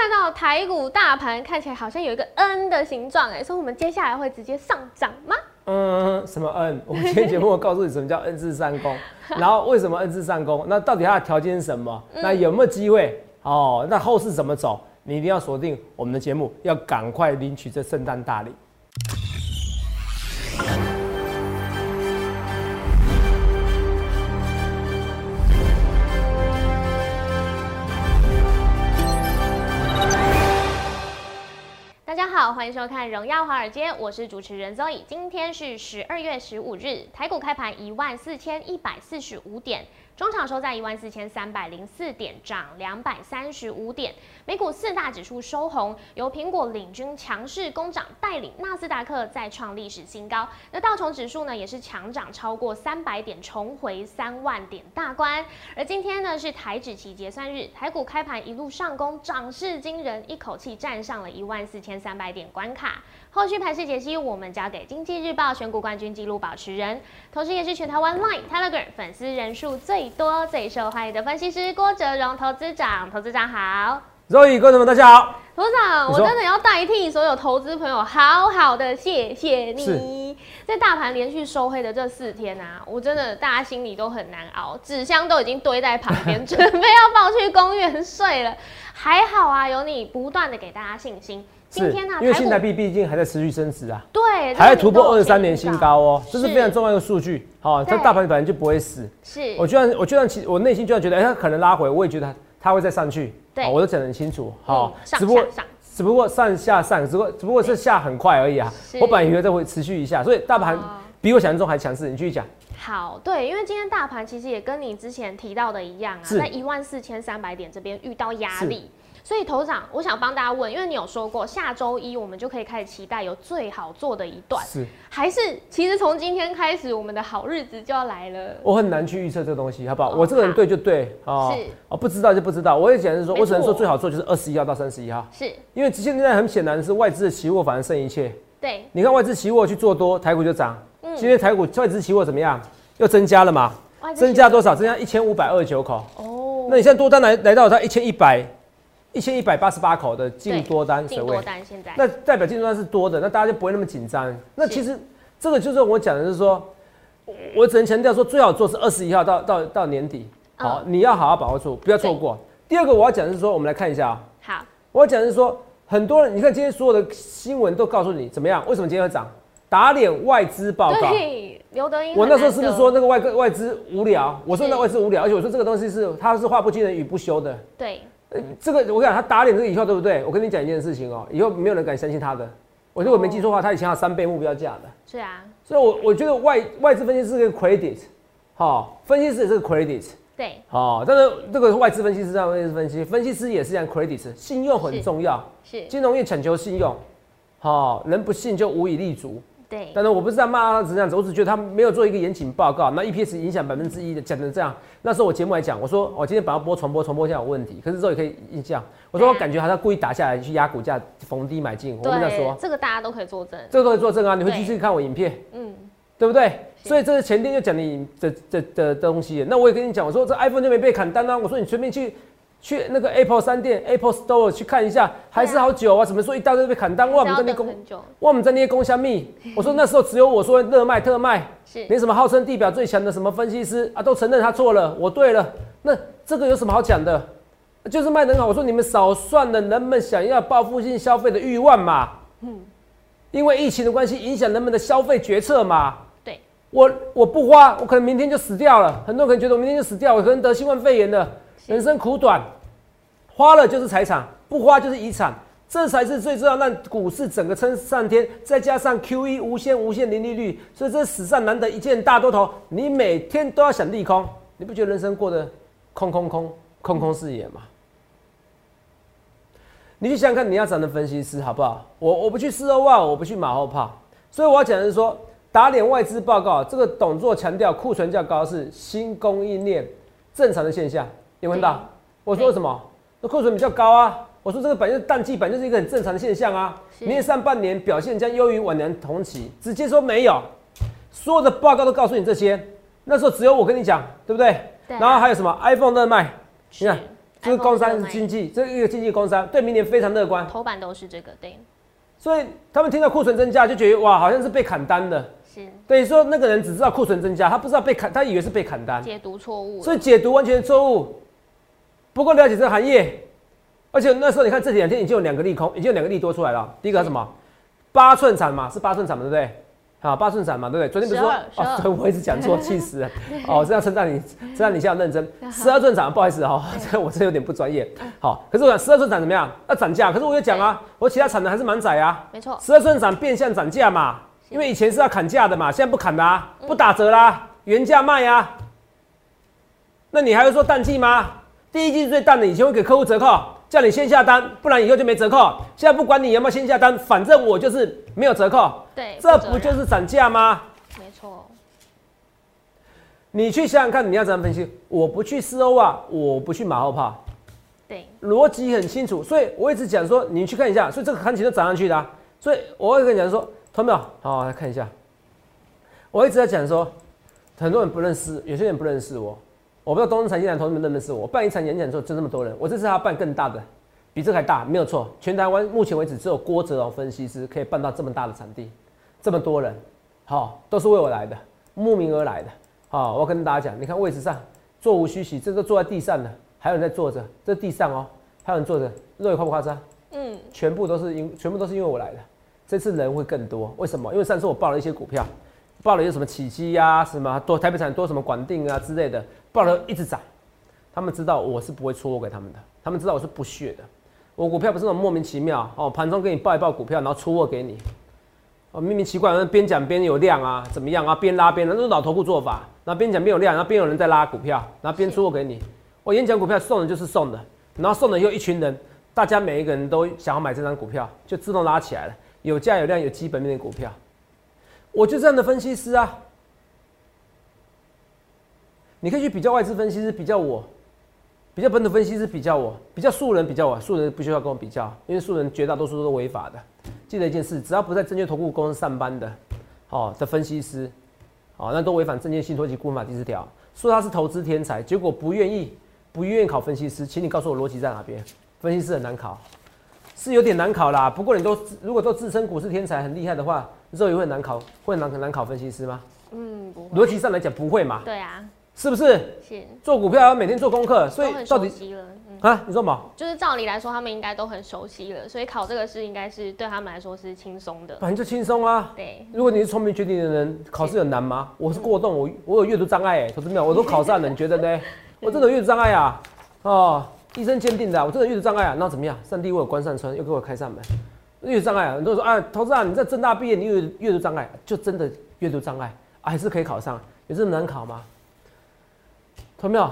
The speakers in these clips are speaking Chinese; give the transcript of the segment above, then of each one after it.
看到台股大盘看起来好像有一个 N 的形状，哎，所以我们接下来会直接上涨吗？嗯，什么 N？我们今天节目会告诉你什么叫 N 字三公，然后为什么 N 字三公？那到底它的条件是什么？那有没有机会？哦，那后市怎么走？你一定要锁定我们的节目，要赶快领取这圣诞大礼。欢迎收看《荣耀华尔街》，我是主持人 Zoe。今天是十二月十五日，台股开盘一万四千一百四十五点。中场收在一万四千三百零四点，涨两百三十五点。美股四大指数收红，由苹果领军强势攻涨，带领纳斯达克再创历史新高。那道琼指数呢，也是强涨超过三百点，重回三万点大关。而今天呢，是台指期结算日，台股开盘一路上攻，涨势惊人，一口气站上了一万四千三百点关卡。后续盘势解析，我们交给经济日报选股冠军纪录保持人，同时也是全台湾 Line、Telegram 粉丝人数最多、最受欢迎的分析师郭哲荣投资长。投资长好，Zoe 观众们大家好。投资长，我真的要代替所有投资朋友，好好的谢谢你。在大盘连续收黑的这四天啊，我真的大家心里都很难熬，纸箱都已经堆在旁边，准备要抱去公园睡了。还好啊，有你不断的给大家信心。今天呢，因为新台币毕竟还在持续升值啊，对，还在突破二十三年新高哦，这是非常重要的数据。好，这大盘本来就不会死。是，我居然，我居然，其我内心居然觉得，哎，它可能拉回，我也觉得它会再上去。对，我都讲得很清楚。好，只不过只不过上下上，只不过只不过是下很快而已啊。我本来以为这会持续一下，所以大盘比我想象中还强势。你继续讲。好，对，因为今天大盘其实也跟你之前提到的一样啊，在一万四千三百点这边遇到压力。所以，头长，我想帮大家问，因为你有说过下周一我们就可以开始期待有最好做的一段，是还是其实从今天开始，我们的好日子就要来了？我很难去预测这个东西，好不好？我这个人对就对啊，是哦，不知道就不知道。我也讲是说，我只能说最好做就是二十一号到三十一号，是因为现在很显然是外资的期货反而胜一切。对，你看外资期货去做多，台股就涨。嗯，今天台股外资期货怎么样？又增加了嘛？增加多少？增加一千五百二十九口。哦，那你现在多单来来到它一千一百。一千一百八十八口的净多单水位，那代表净多单是多的，那大家就不会那么紧张。那其实这个就是我讲的是说，我只能强调说，最好做是二十一号到到到年底，好，你要好好把握住，不要错过。第二个我要讲的是说，我们来看一下啊，好，我要讲的是说，很多人你看今天所有的新闻都告诉你怎么样，为什么今天会涨？打脸外资报告，刘德英，我那时候是不是说。那个外外资无聊？我说那外资无聊，而且我说这个东西是它是话不惊人语不休的，对。这个我讲他打脸这个以后对不对？我跟你讲一件事情哦，以后没有人敢相信他的。我如果没记错的话，他以前有三倍目标价的。是啊。所以，我我觉得外外资分析师个 credit，好，分析师也是个 credit。对。好，但是这个外资分析师这样分析，分析师也是这样 credit，信用很重要。是。金融业讲求信用，好，人不信就无以立足。对，但是我不是在骂他，只是这样子，我只觉得他没有做一个严谨报告，那 EPS 影响百分之一的，讲成这样。那时候我节目来讲，我说我今天把它播传播，传播一下有问题，可是之后也可以印象。我说我感觉好像故意打下来去压股价，逢低买进。我跟他说，这个大家都可以作证，这个都可以作证啊！你会继续看我影片，嗯，对不对？所以这是前天就讲你的的的东西。那我也跟你讲，我说这 iPhone 就没被砍单啊，我说你随便去。去那个 Apple 商店 Apple Store 去看一下，还是好久啊？怎么说一大堆被砍单？我们在那工，我们在那些工箱密。我说那时候只有我说热卖特卖，是连什么号称地表最强的什么分析师啊，都承认他错了，我对了。那这个有什么好讲的？就是卖很好。我说你们少算了人们想要报复性消费的欲望嘛。嗯，因为疫情的关系影响人们的消费决策嘛。对，我我不花，我可能明天就死掉了。很多人可能觉得我明天就死掉，我可能得新冠肺炎了。人生苦短，花了就是财产，不花就是遗产，这才是最重要让股市整个撑上天。再加上 Q E 无限无限零利率，所以这史上难得一见大多头。你每天都要想利空，你不觉得人生过得空空空空空视野吗？你去想想看，你要找的分析师好不好？我我不去四欧万，我不去马后炮，所以我要讲的是说，打脸外资报告，这个董座强调库存较高是新供应链正常的现象。有问到？我说什么？那库存比较高啊。我说这个本就是淡季，本就是一个很正常的现象啊。明年上半年表现将优于往年同期，直接说没有。所有的报告都告诉你这些，那时候只有我跟你讲，对不对？对。然后还有什么 iPhone 热卖？你看这是工商经济，这一个经济工商，对明年非常乐观。头版都是这个，对。所以他们听到库存增加，就觉得哇，好像是被砍单的。是。等于说那个人只知道库存增加，他不知道被砍，他以为是被砍单。解读错误。所以解读完全错误。不够了解这个行业，而且那时候你看这两天已经有两个利空，已经有两个利多出来了。第一个什么？八寸产嘛，是八寸产嘛，对不对？好，八寸产嘛，对不对？昨天不是说哦，我一直讲错，气死了。哦，这样称赞你，称赞你，现在认真。十二寸产，不好意思哈，这我这有点不专业。好，可是我讲十二寸产怎么样？要涨价。可是我有讲啊，我其他产能还是蛮窄啊。没错。十二寸产变相涨价嘛，因为以前是要砍价的嘛，现在不砍啦，不打折啦，原价卖呀。那你还会说淡季吗？第一季是最淡的，以前会给客户折扣。叫你先下单，不然以后就没折扣。现在不管你有没有先下单，反正我就是没有折扣。对，这不就是涨价吗？没错。你去想想看，你要怎样分析？我不去四欧啊，我不去马后炮。对，逻辑很清楚。所以我一直讲说，你去看一下。所以这个行情都涨上去的。所以我会跟你讲说，同没有？好，来看一下。我一直在讲说，很多人不认识，有些人不认识我。我不知道东森财经台同学们认不认识我。办一场演讲的时候就这么多人，我这次要办更大的，比这还大，没有错。全台湾目前为止只有郭哲荣分析师可以办到这么大的场地，这么多人，好，都是为我来的，慕名而来的。好，我跟大家讲，你看位置上座无虚席，这都坐在地上的，还有人在坐着，这地上哦，还有人坐着，肉眼夸不夸张？嗯，全部都是因，全部都是因为我来的。这次人会更多，为什么？因为上次我报了一些股票，报了一些什么起基呀，什么多台北产多什么管定啊之类的。报了一直涨，他们知道我是不会出货给他们的，他们知道我是不屑的。我股票不是那种莫名其妙哦，盘中给你报一报股票，然后出货给你，哦，明明奇怪，边讲边有量啊，怎么样啊？边拉边，那是老头股做法。然后边讲边有量，然后边有人在拉股票，然后边出货给你。我演讲股票送的就是送的，然后送的又一群人，大家每一个人都想要买这张股票，就自动拉起来了。有价有量有基本面的股票，我就这样的分析师啊。你可以去比较外资分析师，比较我，比较本土分析师，比较我，比较素人，比较我，素人不需要跟我比较，因为素人绝大多数都是违法的。记得一件事，只要不在证券投顾公司上班的，哦的分析师，哦那都违反证券信托及顾问法第四条，说他是投资天才，结果不愿意，不愿意考分析师，请你告诉我逻辑在哪边？分析师很难考，是有点难考啦。不过你都如果都自称股市天才很厉害的话，之后也会难考，会难难考分析师吗？嗯，不会。逻辑上来讲不会嘛？对啊。是不是？是做股票要每天做功课，所以到底啊？你说嘛？就是照理来说，他们应该都很熟悉了，所以考这个试应该是对他们来说是轻松的。反正就轻松啊。对，如果你是聪明绝顶的人，考试有难吗？我是过动，我我有阅读障碍，哎，投资没有，我都考上了，你觉得呢？我真的阅读障碍啊！哦，医生鉴定的，我真的阅读障碍啊！那怎么样？上帝为我关上窗，又给我开上门，阅读障碍啊！很多人说啊，投资啊，你在正大毕业，你有阅读障碍，就真的阅读障碍，还是可以考上？有这么难考吗？同没有？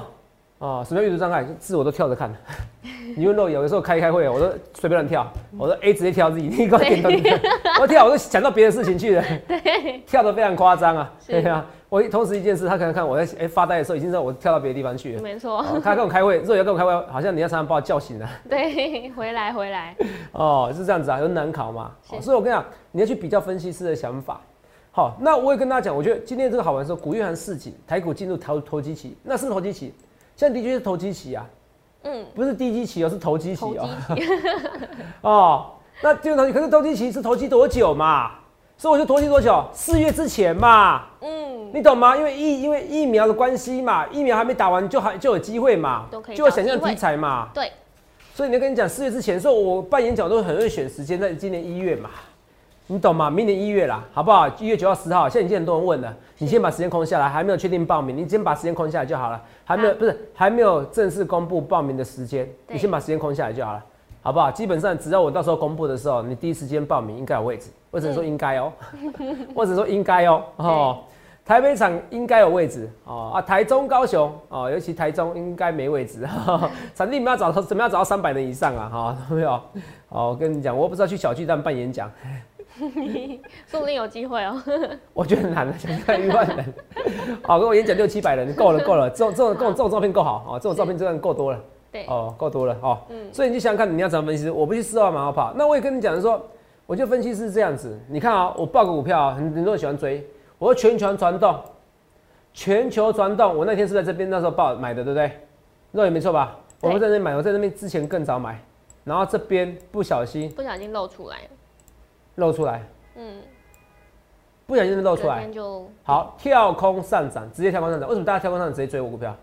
啊，什么叫阅读障碍？字我都跳着看。你问若有的时候开开会，我都随便乱跳。我说 A 直接跳自己你给我点头。我跳，我都想到别的事情去了。对，跳的非常夸张啊。对啊，我同时一件事，他可能看我在哎发呆的时候，已经知道我跳到别的地方去了。没错。他跟我开会，若有跟我开会，好像你要常常把我叫醒了。对，回来回来。哦，是这样子啊，有难考嘛。所以我跟你讲，你要去比较分析师的想法。好，那我也跟大家讲，我觉得今天这个好玩的时候，古月涵市井，台股进入投投机期，那是投机期，现在的确是投机期啊，嗯，不是低基期哦，是投机期哦。哦，那可是投机期是投机多久嘛？所以我就投机多久？四月之前嘛，嗯，你懂吗？因为疫因为疫苗的关系嘛，疫苗还没打完就还就有机会嘛，就有想象题材嘛，对。所以你跟你讲，四月之前，所以我办演讲都很会选时间，在今年一月嘛。你懂吗？明年一月啦，好不好？一月九号、十号，现在已经很多人问了。你先把时间空下来，还没有确定报名，你先把时间空下来就好了。还没有，不是还没有正式公布报名的时间，你先把时间空下来就好了，好不好？基本上只要我到时候公布的时候，你第一时间报名应该有位置。或者说应该哦，或者说应该哦，哦，台北场应该有位置哦啊，台中、高雄哦，尤其台中应该没位置。场地你们要找怎么样找到三百人以上啊？哈，没有。哦，我跟你讲，我不知道去小巨蛋办演讲。说不定有机会哦。我觉得很难了，想看一万人。好，跟我演讲六七百人，够了，够了。这种这种这种这种照片够好啊，这种照片真的够多了。对，哦，够多了哦。嗯。所以你就想想看，你要怎么分析？我不去四万马后炮。那我也跟你讲说，我就分析是这样子。你看啊，我报个股票，很很多人喜欢追。我说全球传动，全球传动。我那天是在这边那时候报买的，对不对？那也没错吧？我们在那边买，我在那边之前更早买，然后这边不小心不小心露出来，露出来，嗯，不小心露出来。就好跳空上涨，直接跳空上涨。为什么大家跳空上涨直接追我股票？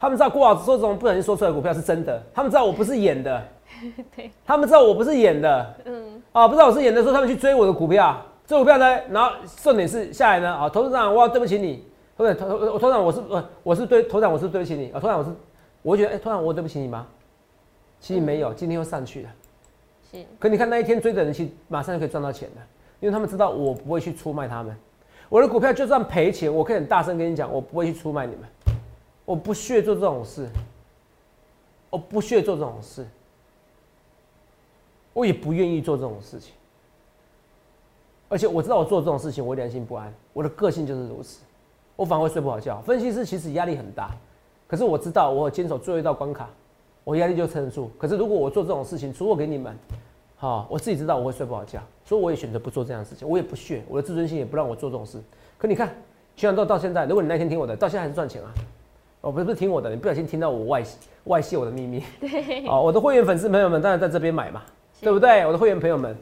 他们知道郭老师说这种不小心说出来的股票是真的，他们知道我不是演的，对，他们知道我不是演的，嗯，啊，不知道我是演的，说他们去追我的股票，这股票呢，然后重点是下来呢，啊，投资长，我要对不起你，对不对？投我投长我是我我是对头长我是对不起你。啊，头长我是，我觉得哎，投长我对不起你吗？其实没有，今天又上去了，可你看那一天追的人，其实马上就可以赚到钱了，因为他们知道我不会去出卖他们，我的股票就算赔钱，我可以很大声跟你讲，我不会去出卖你们。我不屑做这种事，我不屑做这种事，我也不愿意做这种事情。而且我知道我做这种事情，我良心不安。我的个性就是如此，我反而会睡不好觉。分析师其实压力很大，可是我知道我坚守最后一道关卡，我压力就撑得住。可是如果我做这种事情，除了给你们，好，我自己知道我会睡不好觉，所以我也选择不做这样的事情。我也不屑，我的自尊心也不让我做这种事。可你看，全都到现在，如果你那天听我的，到现在还是赚钱啊。哦，不是不是听我的，你不小心听到我外外泄我的秘密。对。哦，我的会员粉丝朋友们当然在这边买嘛，对不对？我的会员朋友们，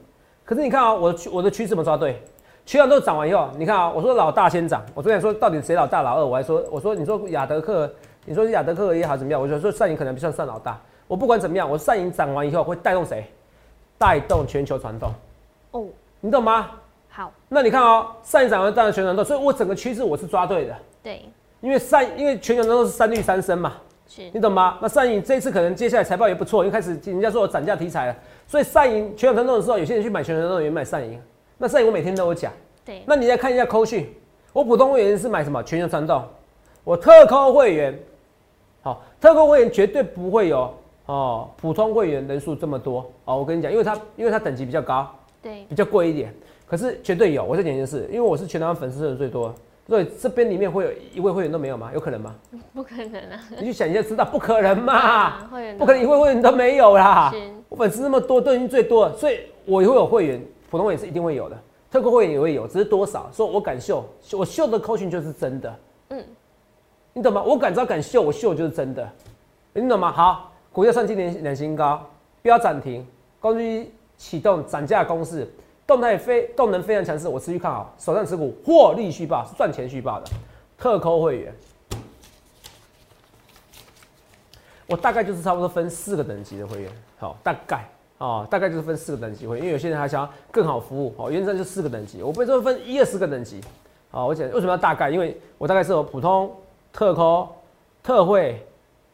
可是你看啊，我的我的趋势怎么抓对？趋势都涨完以后，你看啊，我说老大先涨，我昨天说到底谁老大老二？我还说我说你说雅德克，你说是亚德克也好怎么样？我就说善盈可能不算算老大。我不管怎么样，我善盈涨完以后会带动谁？带动全球传动。哦，你懂吗？好。那你看哦，善盈涨完带动全球传动，所以我整个趋势我是抓对的。对。因为上，因为全球传动是三绿三升嘛，是你懂吗？那善盈这一次可能接下来财报也不错，因为开始人家说我涨价题材了，所以善盈全球传动的时候，有些人去买全球传动，也买善盈。那善盈我每天都有讲，对。那你再看一下扣讯，我普通会员是买什么全球传动，我特扣会员，好，特供会员绝对不会有哦，普通会员人数这么多哦。我跟你讲，因为他因为他等级比较高，对，比较贵一点，可是绝对有。我再讲一件事，因为我是全台湾粉丝人最多。所以，这边里面会有一位会员都没有吗？有可能吗？不可能啊！你去想一下，知道不可能嘛？不可能一位会员都没有啦。我粉丝那么多，都已经最多了，所以我也会有会员，普通会员是一定会有的，特购会员也会有，只是多少。所以我敢秀，我秀的扣群就是真的。嗯，你懂吗？我敢招敢秀，我秀就是真的。你懂吗？好，股价上今年两新高，标涨停，公司启动涨价公式。动态非动能非常强势，我持续看好，手上持股获利续报是赚钱续报的特扣会员，我大概就是差不多分四个等级的会员，好，大概啊，大概就是分四个等级会，因为有些人还想要更好服务，好，原则上就四个等级，我不会说分一二十个等级，好，我讲为什么要大概，因为我大概是有普通、特扣、特惠、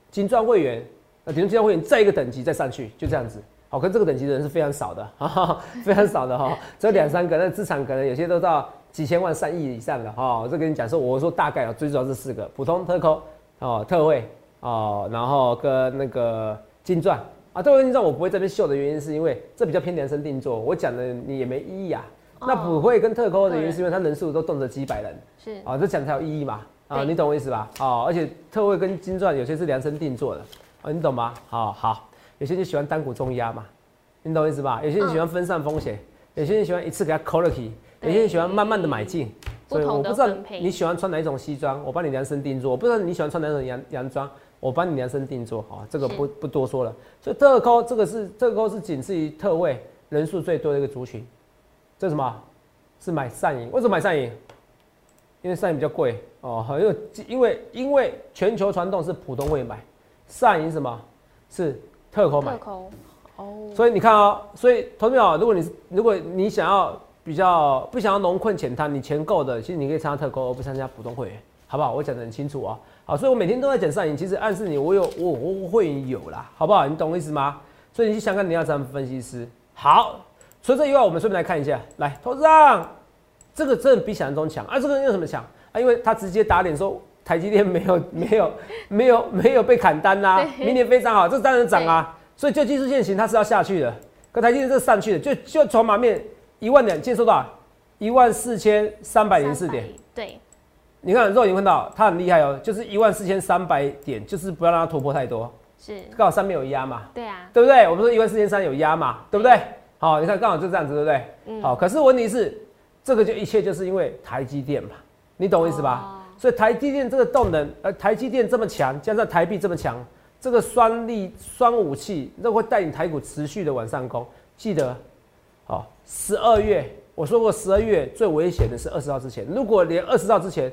金钻会员，那顶级金钻会员再一个等级再上去，就这样子。好，跟这个等级的人是非常少的，非常少的哈，只有两三个，那资产可能有些都到几千万、上亿以上的哈。我这跟你讲说，我说大概啊，最主要是四个：普通、特扣、哦、特惠哦，然后跟那个金钻啊。特惠金钻我不会这边秀的原因，是因为这比较偏量身定做，我讲的你也没意义啊。那普惠跟特扣的原因，是因为它人数都动辄几百人，是啊，这讲才有意义嘛啊，你懂我意思吧？哦，而且特惠跟金钻有些是量身定做的哦，你懂吗？好好。有些人喜欢单股重压嘛，你懂我意思吧？有些人喜欢分散风险，有些人喜欢一次给他 quality，有些人喜欢慢慢的买进。所以我不知道你喜欢穿哪一种西装，我帮你量身定做；我不知道你喜欢穿哪种洋洋装，我帮你量身定做。好，这个不不多说了。所以特扣这个是特扣是仅次于特位人数最多的一个族群。这是什么？是买上瘾？为什么买善银？因为上银比较贵哦，因为因为因为全球传动是普通会买，上银什么是？特口买，哦，所以你看啊，所以投票，如果你如果你想要比较不想要农困浅滩，你钱够的，其实你可以参加特扣，而不参加普通会员，好不好？我讲的很清楚啊，好，所以我每天都在讲上瘾，其实暗示你我有我我会员有啦，好不好？你懂我意思吗？所以你去想看你要怎么分析师，好，除了这以外，我们顺便来看一下，来，投资上这个真的比想象中强。啊，这个用什么强？啊？因为他直接打脸说。台积电没有 没有没有没有被砍单呐，明年非常好，这当然涨啊，所以就技术线型它是要下去的，可台积电是上去的，就就筹码面一万两接收到一万四千三百零四点，对，你看肉眼看到它很厉害哦，就是一万四千三百点，就是不要让它突破太多，是。刚好上面有压嘛，对啊，对不对？我们说一万四千三有压嘛，对不对？好，你看刚好就这样子，对不对？嗯，好，可是问题是这个就一切就是因为台积电嘛，你懂我意思吧？所以台积电这个动能，呃，台积电这么强，加上台币这么强，这个双力双武器，那会带领台股持续的往上攻。记得，好，十二月我说过，十二月最危险的是二十号之前。如果连二十号之前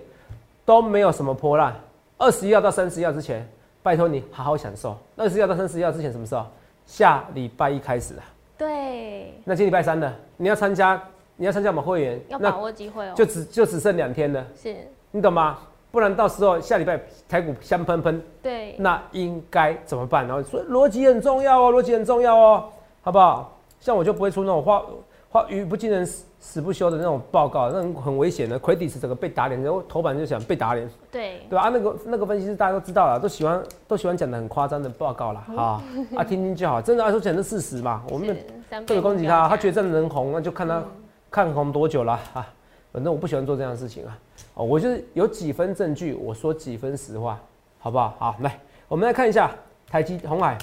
都没有什么波浪，二十一号到三十一号之前，拜托你好好享受。二十一号到三十一号之前什么时候？下礼拜一开始啊。对。那今礼拜三呢，你要参加，你要参加我们会员，要把握机会哦。就只就只剩两天了。是。你懂吗？不然到时候下礼拜台股香喷喷，对，那应该怎么办？然后说逻辑很重要哦，逻辑很重要哦，好不好？像我就不会出那种话话语不惊人死死不休的那种报告，那种很危险的。奎迪斯整个被打脸，然后头版就想被打脸，对对吧？啊，那个那个分析师大家都知道了，都喜欢都喜欢讲的很夸张的报告啦。啊啊，听听就好，真的啊说讲的事实嘛。我们不能攻击他，他觉得这样能红，那就看他看红多久了啊。反正我不喜欢做这样的事情啊。哦，我就是有几分证据，我说几分实话，好不好？好，来，我们来看一下台积红海，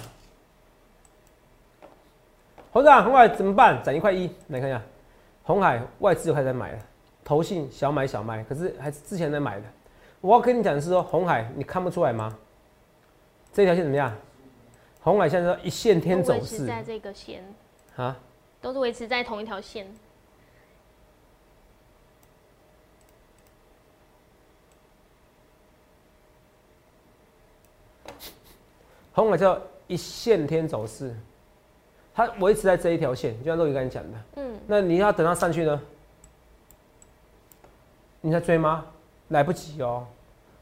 红长红海怎么办？涨一块一，来看一下，红海外资又开始买了，投信小买小卖，可是还是之前在买的。我要跟你讲的是说，红海你看不出来吗？这条线怎么样？红海现在一线天走势，在这个线啊，都是维持在同一条线。红海叫一线天走势，它维持在这一条线，就像陆宇刚才讲的。嗯，那你要等它上去呢？你在追吗？来不及哦。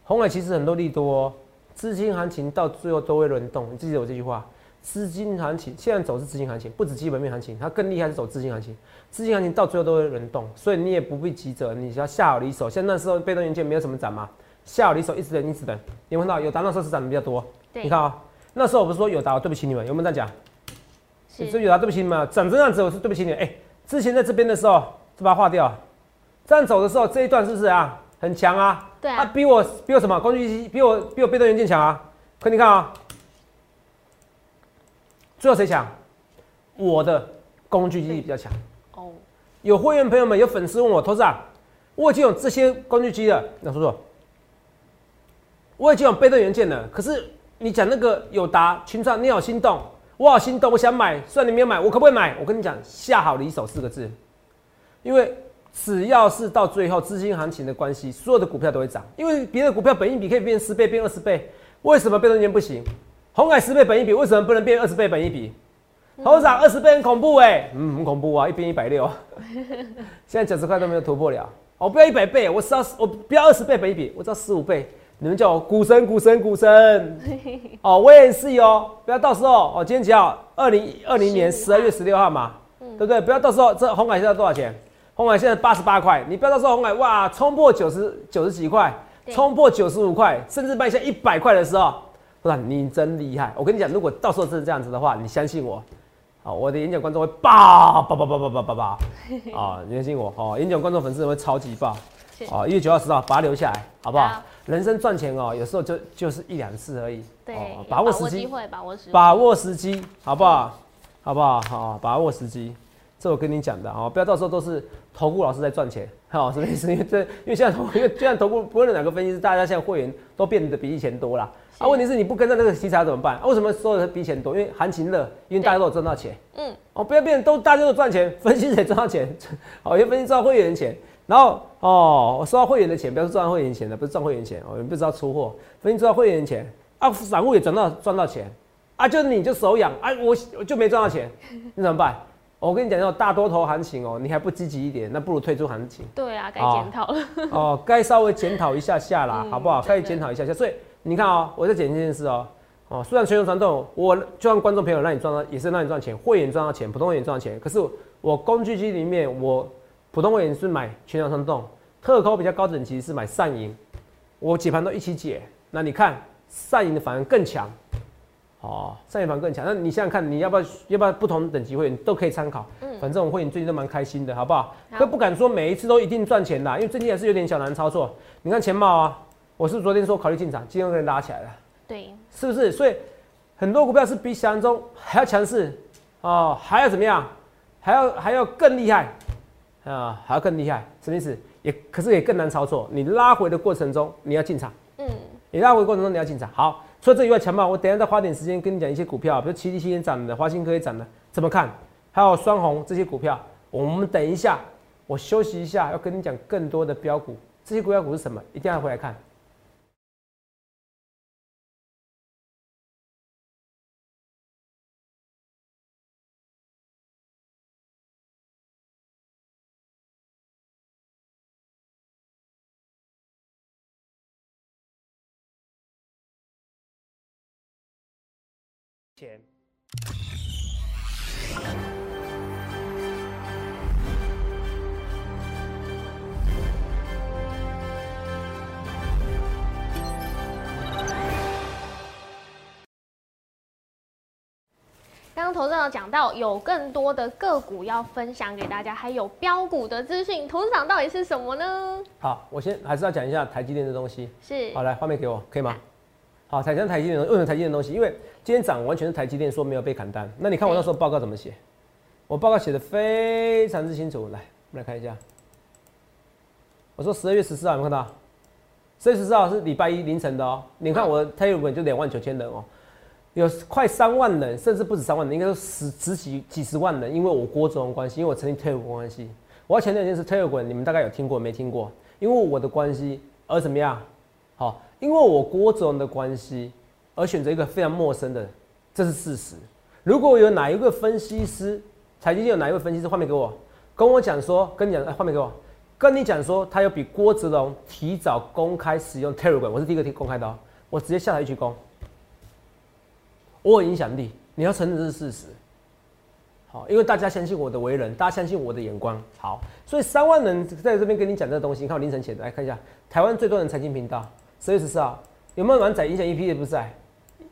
红海其实很多利多，资金行情到最后都会轮动。你记得我这句话：资金行情现在走是资金行情，不止基本面行情，它更厉害是走资金行情。资金行情到最后都会轮动，所以你也不必急着，你只要下好离手。像那时候被动元件没有什么涨嘛，下好离手一直等，一直等。你看到有达到时候是涨的比较多。你看啊。那时候我不是说有答，对不起你们，有没有这样讲？你说有达，对不起你们，长这样子我是对不起你。哎，之前在这边的时候就把它划掉，这样走的时候这一段是不是啊？很强啊？对啊。比我比我什么工具机比我比我被动元件强啊？可你看啊，最后谁强？我的工具机比较强。哦。有会员朋友们有粉丝问我，投资啊，我已经有这些工具机了，那说说，我已经有被动元件了，可是。你讲那个友达群创，你好心动，我好心动，我想买。虽然你没有买，我可不可以买？我跟你讲，下好离手四个字。因为只要是到最后资金行情的关系，所有的股票都会涨。因为别的股票本益比可以变十倍、变二十倍，为什么被动元件不行？红海十倍本益比为什么不能变二十倍本益比？头涨二十倍很恐怖哎，嗯，很恐怖啊，一边一百六，现在九十块都没有突破了。我不要一百倍，我只要我不要二十倍本益比，我只要十五倍。你们叫我股神，股神，股神 哦，我也是哦，不要到时候哦，今天几号？二零二零年十二月十六号嘛，对不对？不要到时候这红海现在多少钱？红海现在八十八块，你不要到时候红海哇冲破九十九十几块，冲破九十五块，甚至迈向一百块的时候，哇，你真厉害！我跟你讲，如果到时候真是这样子的话，你相信我，好，我的演讲观众会爆爆爆爆爆爆爆爆啊！你相信我哦，演讲观众粉丝会超级爆哦！一月九号十号把它留下来，好不好？人生赚钱哦，有时候就就是一两次而已。对，把握时机，把握时，把握时机，好不好？好不好？好，把握时机，这我跟你讲的啊，不要到时候都是投顾老师在赚钱，好，什么意思？因为这，因为现在投，因为现在投顾不论哪个分析师，大家现在会员都变得比以前多了。啊，问题是你不跟着那个题材怎么办？为什么所有人比以前多？因为行情热，因为大家都有赚到钱。嗯，哦，不要变都大家都赚钱，分析师也赚到钱，好，因为分析赚会员钱。然后哦，我收到会员的钱，不要赚会员钱的，不是赚会员钱哦，你不知道出货，分析赚到会员钱啊，散户也赚到赚到钱啊，就你就手痒啊，我我就没赚到钱，你怎么办？我跟你讲，这种大多头行情哦，你还不积极一点，那不如退出行情。对啊，该检讨了。哦，该稍微检讨一下下啦，好不好？该检讨一下下。所以你看哦，我在讲一件事哦，哦，虽然全球传动，我就让观众朋友让你赚到，也是让你赚钱，会员赚到钱，普通会员赚到钱，可是我工具机里面我。普通会员是买全场上动，特高比较高等级是买上银，我解盘都一起解。那你看上银的反而更强，哦，上银反而更强。那你想想看，你要不要要不要不同等级会员都可以参考。嗯，反正我会员最近都蛮开心的，好不好？可不敢说每一次都一定赚钱的，因为最近还是有点小难操作。你看前茂啊，我是昨天说考虑进场，今天给你拉起来了。对，是不是？所以很多股票是比想象中还要强势哦，还要怎么样？还要还要更厉害。啊，还要更厉害，什么意思？也可是也更难操作。你拉回的过程中，你要进场。嗯，你拉回过程中你要进场。好，除了这以外，强暴我等下再花点时间跟你讲一些股票，比如七七天涨的，华兴科也涨的，怎么看？还有双红这些股票，我们等一下，我休息一下，要跟你讲更多的标股，这些股票股是什么？一定要回来看。钱。刚刚投资长讲到有更多的个股要分享给大家，还有标股的资讯，投资长到底是什么呢？好，我先还是要讲一下台积电的东西。是，好，来画面给我，可以吗？好，台积台积电为什么台积电的东西？因为今天涨完全是台积电说没有被砍单。那你看我那时候报告怎么写？我报告写的非常之清楚。来，我们来看一下。我说十二月十四号有没有看到？十二月十四号是礼拜一凌晨的哦。你看我的 Telegram 就两万九千人哦。有快三万人，甚至不止三万人，应该说十十几几十万人，因为我郭总关系，因为我成立 Telegram 关系。我要强调一件事，Telegram 你们大概有听过没听过？因为我的关系而怎么样？好，因为我郭总的关系而选择一个非常陌生的，这是事实。如果有哪一个分析师，财经界有哪一位分析师，画面给我，跟我讲说，跟你讲，画面给我，跟你讲说，他有比郭子龙提早公开使用 Telegram，我是第一个提公开的，我直接下台一鞠躬。我有影响力，你要承认这是事实。好，因为大家相信我的为人，大家相信我的眼光。好，所以三万人在这边跟你讲这个东西，你看我凌晨写的，来看一下台湾最多人财经频道，十月十四号有没有满载影响 EPS 不在？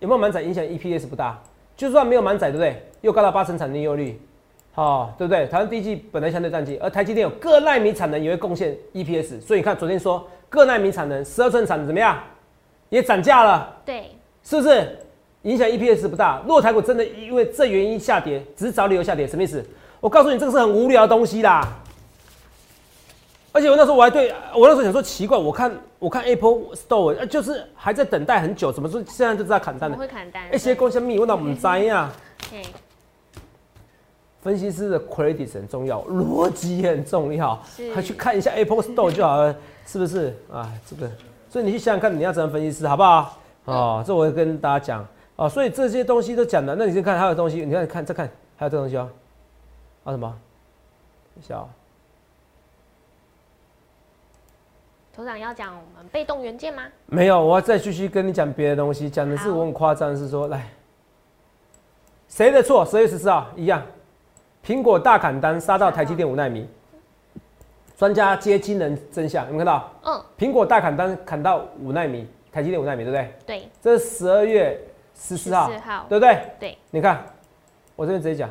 有没有满载影响 EPS 不大？就算没有满载，对不对？又高到八成产能利用率，好，对不对？台湾第一季本来相对淡季，而台积电有各纳米产能也会贡献 EPS，所以你看昨天说各纳米产能十二寸产能怎么样？也涨价了，对，是不是？影响 EPS 不大，若台股真的因为这原因下跌，只是找理由下跌，什么意思？我告诉你，这个是很无聊的东西啦。而且我那时候我还对我那时候想说奇怪，我看我看 Apple Store 就是还在等待很久，怎么说现在就知道砍单了？会砍单。一些公司密，我哪唔知呀？分析师的 credit 很重要，逻辑也很重要，还去看一下 Apple Store 就好了，是不是？啊，这个，所以你去想想看，你要怎样分析师，好不好？哦，这我会跟大家讲。哦，所以这些东西都讲了，那你先看还有东西，你看看再看，还有这东西哦，啊什么？小，头长要讲我们被动元件吗？没有，我要再继续跟你讲别的东西，讲的是我很夸张，是说来，谁的错？十月十四号一样，苹果大砍单杀到台积电五纳米，专家接惊人真相，有没有看到？嗯，苹果大砍单砍到五纳米，台积电五纳米，对不对？对，这是十二月。十四号，对不对？对，你看，我这边直接讲，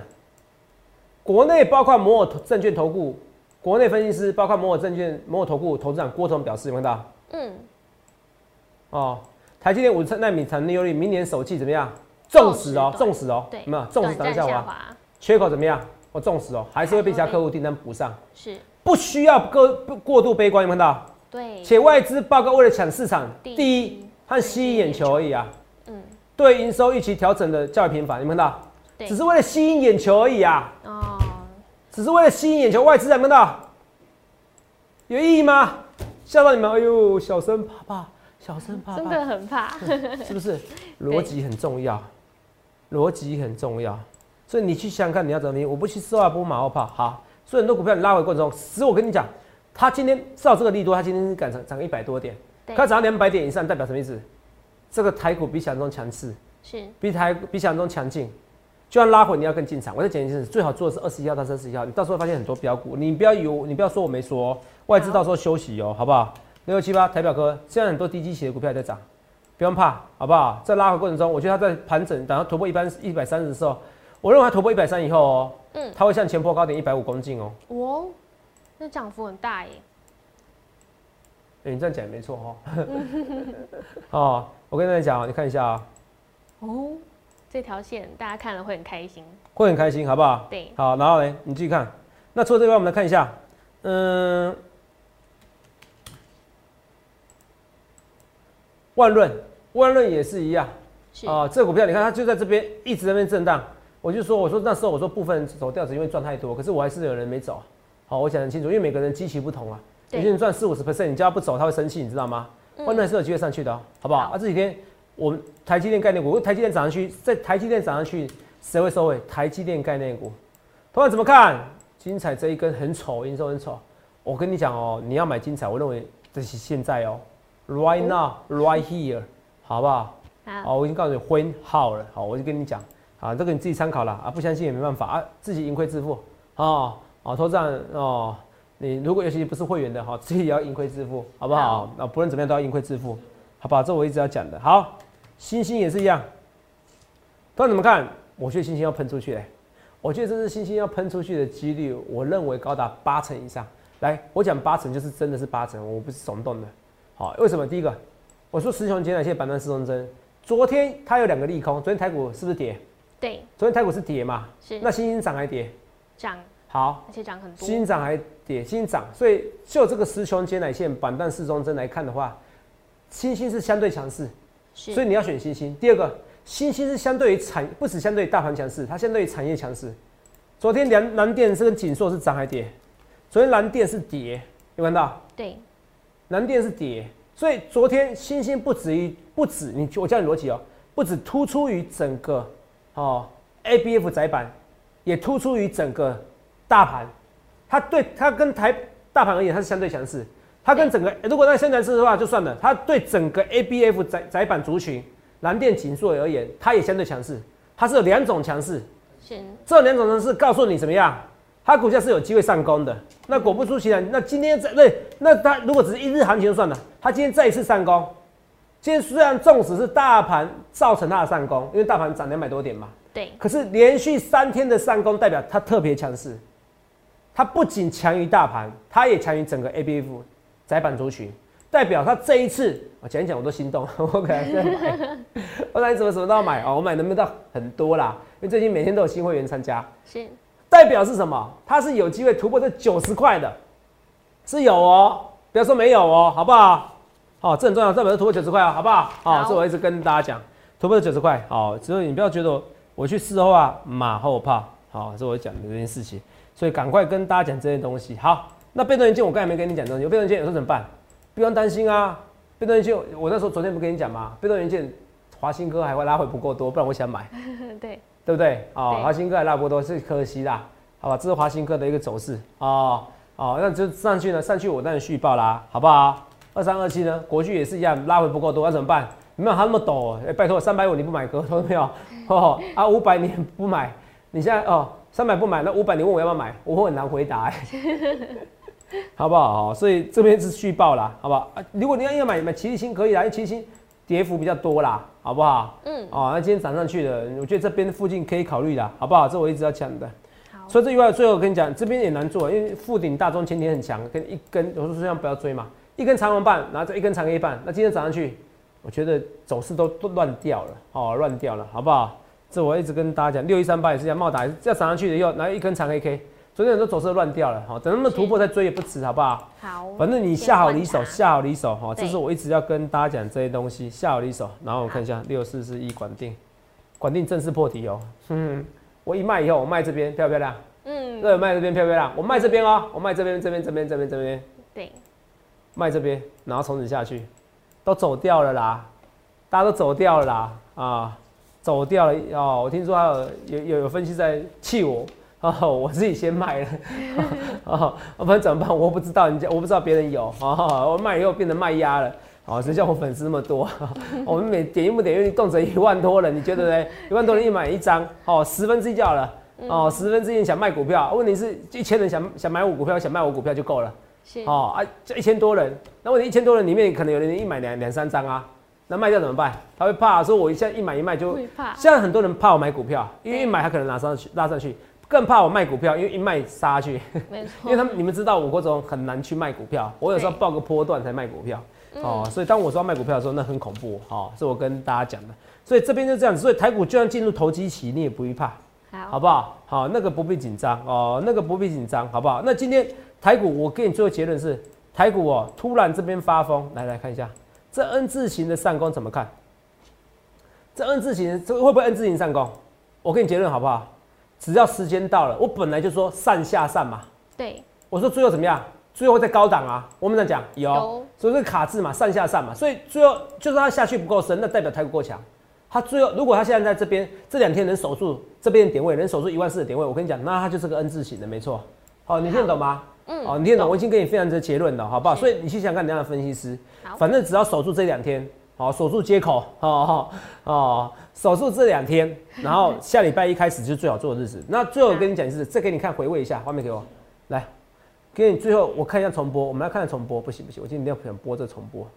国内包括摩尔证券投顾，国内分析师包括摩尔证券、摩尔投顾投资长郭总表示，有看到？嗯。哦，台积电五纳米产能利用率明年首季怎么样？重视哦，重视哦，对，没有重视涨下滑，缺口怎么样？我重视哦，还是会被其他客户订单补上，是，不需要过过度悲观，有看到？对，且外资报告为了抢市场第一和吸引眼球而已啊。嗯对营收预期调整的较为频繁，你们看到？只是为了吸引眼球而已啊！哦，只是为了吸引眼球，外资看到？有意义吗？吓到你们？哎呦，小声怕怕，小声怕怕，真的很怕，是不是？逻辑很重要，逻辑很重要，所以你去想想看，你要怎么？我不去四二波马后炮，好，所以很多股票你拉回过程中，实我跟你讲，它今天照这个力度，它今天是赶涨涨一百多点，它涨两百点以上，代表什么意思？这个台股比想象中强势，是比台比想象中强劲。就算拉回，你要更进场。我再讲一次，最好做的是二十一号到三十一号。你到时候发现很多标股，你不要有，你不要说我没说。外资到时候休息哦，好不好？六六七八台表哥，现在很多低基企的股票在涨，不用怕，好不好？在拉回过程中，我觉得它在盘整，等它突破一般一百三十的时候，我认为它突破一百三以后哦，嗯，它会向前坡高点一百五公斤哦。哦，那涨幅很大耶。哎，你这样讲也没错哈。哦。我跟大家讲，你看一下啊。哦，这条线大家看了会很开心，会很开心，好不好？对。好，然后呢，你继续看。那除了这边，我们来看一下，嗯，万润，万润也是一样，啊，这股票你看它就在这边一直在那边震荡，我就说我说那时候我说部分走掉是因为赚太多，可是我还是有人没走。好，我讲很清楚，因为每个人基期不同啊，有些人赚四五十 percent，你叫他不走他会生气，你知道吗？万润是有机会上去的，好不好？啊，这几天我们台积电概念股，台积电涨上去，在台积电涨上去，谁会收尾？台积电概念股，同样怎么看？精彩这一根很丑，营收很丑。我跟你讲哦，你要买精彩，我认为这是现在哦，right now，right here，好不好？好，我已经告诉你婚号了。好，我就跟你讲，啊，这个你自己参考了啊，不相信也没办法啊，自己盈亏自负啊。啊，投资哦，你如果尤其不是会员的哈，自己也要盈亏自负，好不好？啊，不论怎么样都要盈亏自负，好不好？这我一直要讲的。好，星星也是一样，不管怎么看，我觉得星星要喷出去嘞。我觉得这是星星要喷出去的几率，我认为高达八成以上。来，我讲八成就是真的是八成，我不是耸动的。好，为什么？第一个，我说十雄减奶线板段四中针，昨天它有两个利空，昨天台股是不是跌？对，昨天台股是跌嘛？是。那星星涨还跌？涨。好，而且涨很多。星星涨还跌，星星涨，所以就这个十雄减奶线板段四中针来看的话，星星是相对强势，所以你要选新兴。第二个。新兴是相对于产，不止相对于大盘强势，它相对于产业强势。昨天蓝蓝电是跟锦硕是涨还跌？昨天蓝电是跌，有看到？对，蓝电是跌，所以昨天新兴不止于不止你，我教你逻辑哦，不止突出于整个哦 A B F 窄板，也突出于整个大盘。它对它跟台大盘而言，它是相对强势。它跟整个如果在现在是的话就算了，它对整个 A B F 窄窄板族群。蓝电紧缩而言，它也相对强势，它是有两种强势。是这两种强势告诉你怎么样？它股价是有机会上攻的。那果不出其然，那今天在对，那它如果只是一日行情就算了，它今天再一次上攻。今天虽然纵使是大盘造成它的上攻，因为大盘涨两百多点嘛。对。可是连续三天的上攻，代表它特别强势。它不仅强于大盘，它也强于整个 A B F 窄板族群。代表他这一次，我讲一讲我都心动，我可能在买。我看你什么什么都要买哦，我买能不能到很多啦？因为最近每天都有新会员参加。是。代表是什么？他是有机会突破这九十块的，是有哦，不要说没有哦，好不好？好，这很重要，代表是突破九十块啊，好不好？好，这我一直跟大家讲，突破九十块，好，所以你不要觉得我去事后啊马后炮，好，这我讲的这件事情，所以赶快跟大家讲这些东西。好，那被动元件我刚才没跟你讲东西，有被动元件有时候怎么办？不用担心啊，被动元件，我那时候昨天不跟你讲吗？被动元件，华新哥还会拉回不够多，不然我想买。对，对不对？哦，华新哥还拉不多，是可惜啦。好吧，这是华新哥的一个走势哦哦，那就上去呢，上去我当然续报啦，好不好？二三二七呢，国巨也是一样，拉回不够多，那怎么办？没有它那么陡，哎，拜托，三百五你不买，哥，懂没有？哦啊，五百你不买，你现在哦，三百不买，那五百你问我要不要买，我会很难回答哎。好不好？所以这边是续报啦，好不好？啊，如果你要要买买奇力新可以啦，因为奇力新跌幅比较多啦，好不好？嗯。哦，那今天涨上去的，我觉得这边附近可以考虑的，好不好？这我一直要讲的。好。所以这句话最后跟你讲，这边也难做，因为附顶大中前天很强，跟一根，我说这样不要追嘛，一根长红棒，然后再一根长黑棒，那今天涨上去，我觉得走势都都乱掉了，哦，乱掉了，好不好？这我一直跟大家讲，六一三八也是这样，茂达要涨上去的，又拿一根长黑 K。昨天很多走势乱掉了，哈，等他们突破再追也不迟，好不好？好，反正你下好离手，下好离手，哈，这是我一直要跟大家讲这些东西，下好离手。然后我看一下六四四一管定，管定正式破底哦，嗯，我一卖以后，我卖这边漂不漂亮？嗯，对，卖这边漂不漂亮？我卖这边哦，我卖这边，这边，这边，这边，这边，对，卖这边，然后从此下去，都走掉了啦，大家都走掉了啦，啊，走掉了哦，我听说还有有有有分析在气我。哦，我自己先卖了，哦，不然怎么办？我不知道，人家我不知道别人有，哦，我卖以后变成卖压了，哦，谁叫我粉丝那么多？我们每点一不点阅率动辄一万多人，你觉得呢？一万多人一买一张，哦，十分之一就好了，哦，十分之一想卖股票，问题是一千人想想买我股票，想卖我股票就够了，是，哦啊，这一千多人，那问题一千多人里面可能有人一买两两三张啊，那卖掉怎么办？他会怕说，我一下一买一卖就，现在很多人怕我买股票，因为一买他可能拉上去拉上去。更怕我卖股票，因为一卖杀去。没错，因为他们你们知道我国总很难去卖股票，我有时候报个波段才卖股票。哦，所以当我说卖股票的时候，那很恐怖。哦，是我跟大家讲的。所以这边就这样子，所以台股就算进入投机期，你也不必怕，好，好不好？好，那个不必紧张哦，那个不必紧张，好不好？那今天台股，我给你做个结论是，台股哦，突然这边发疯，来来看一下这 N 字形的上攻怎么看？这 N 字形，这会不会 N 字形上攻？我给你结论好不好？只要时间到了，我本来就说上下上嘛。对，我说最后怎么样？最后在高档啊，我们在讲有，所以是卡字嘛，上下上嘛，所以最后就是它下去不够深，那代表太过强。它最后如果它现在在这边这两天能守住这边点位，能守住一万四的点位，我跟你讲，那它就是个 N 字形的，没错。好，你听得懂吗？嗯。哦，你听得懂？我已经给你非常这结论了，好不好？所以你去想看怎样的分析师，反正只要守住这两天，好，守住接口，哦哦，守住这两天，然后下礼拜一开始就是最好做的日子。那最后我跟你讲一次，再给你看回味一下，画面给我，来。给你最后我看一下重播，我们来看重播，不行不行，我今天要想播这重播。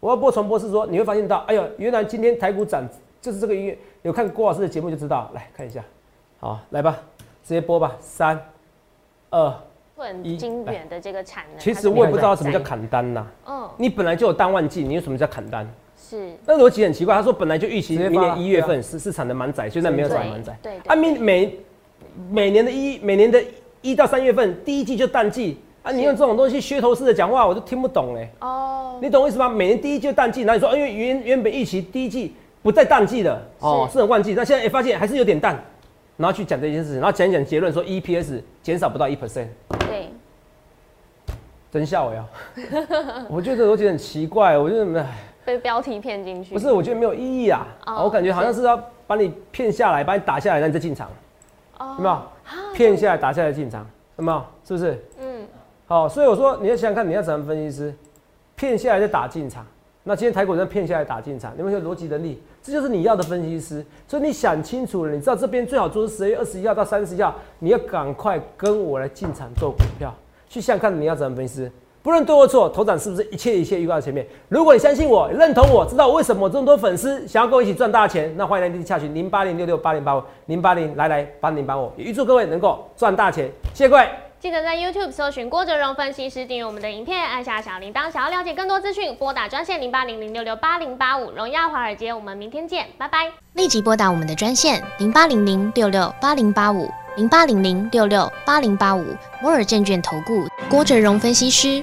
我要播重播是说你会发现到，哎呦，原来今天台股涨就是这个音乐，有看郭老师的节目就知道。来看一下，好，来吧，直接播吧，三、二、一。经典的这个产能，其实我也不知道什么叫砍单呐。嗯。你本来就有单万计，你有什么叫砍单？是。那逻辑很奇怪，他说本来就预期明年一月份市市场的满载，现在没有产满载。对。啊，明每每年的一每年的。一到三月份，第一季就淡季啊！你用这种东西噱头式的讲话，我都听不懂哎。哦，你懂我意思吗？每年第一季就淡季，那你说，因为原原本预期第一季不再淡季了哦，是很旺季，但现在也发现还是有点淡，然后去讲这件事情，然后讲一讲结论，说 EPS 减少不到一 percent。对，真笑呀！我觉得这逻辑很奇怪，我觉得被标题骗进去。不是，我觉得没有意义啊！我感觉好像是要把你骗下来，把你打下来，然后再进场，有没有？骗下来打下来进场，有没有？是不是？嗯。好，所以我说你要想想看，你要怎么分析师？骗下来再打进场。那今天台股人骗下来打进场，有没有逻辑能力？这就是你要的分析师。所以你想清楚了，你知道这边最好做是十月二十一号到三十一号，你要赶快跟我来进场做股票。去想想看你要怎么分析师。不论对或错，头涨是不是一切一切预告在前面？如果你相信我，认同我，知道为什么这么多粉丝想要跟我一起赚大钱，那欢迎来电洽询零八零六六八零八五零八零来来帮您帮我，也预祝各位能够赚大钱，谢谢各位。记得在 YouTube 搜寻郭哲荣分析师，订阅我们的影片，按下小铃铛。想要了解更多资讯，拨打专线零八零零六六八零八五。荣耀华尔街，我们明天见，拜拜。立即拨打我们的专线零八零零六六八零八五零八零零六六八零八五摩尔证券投顾郭哲荣分析师。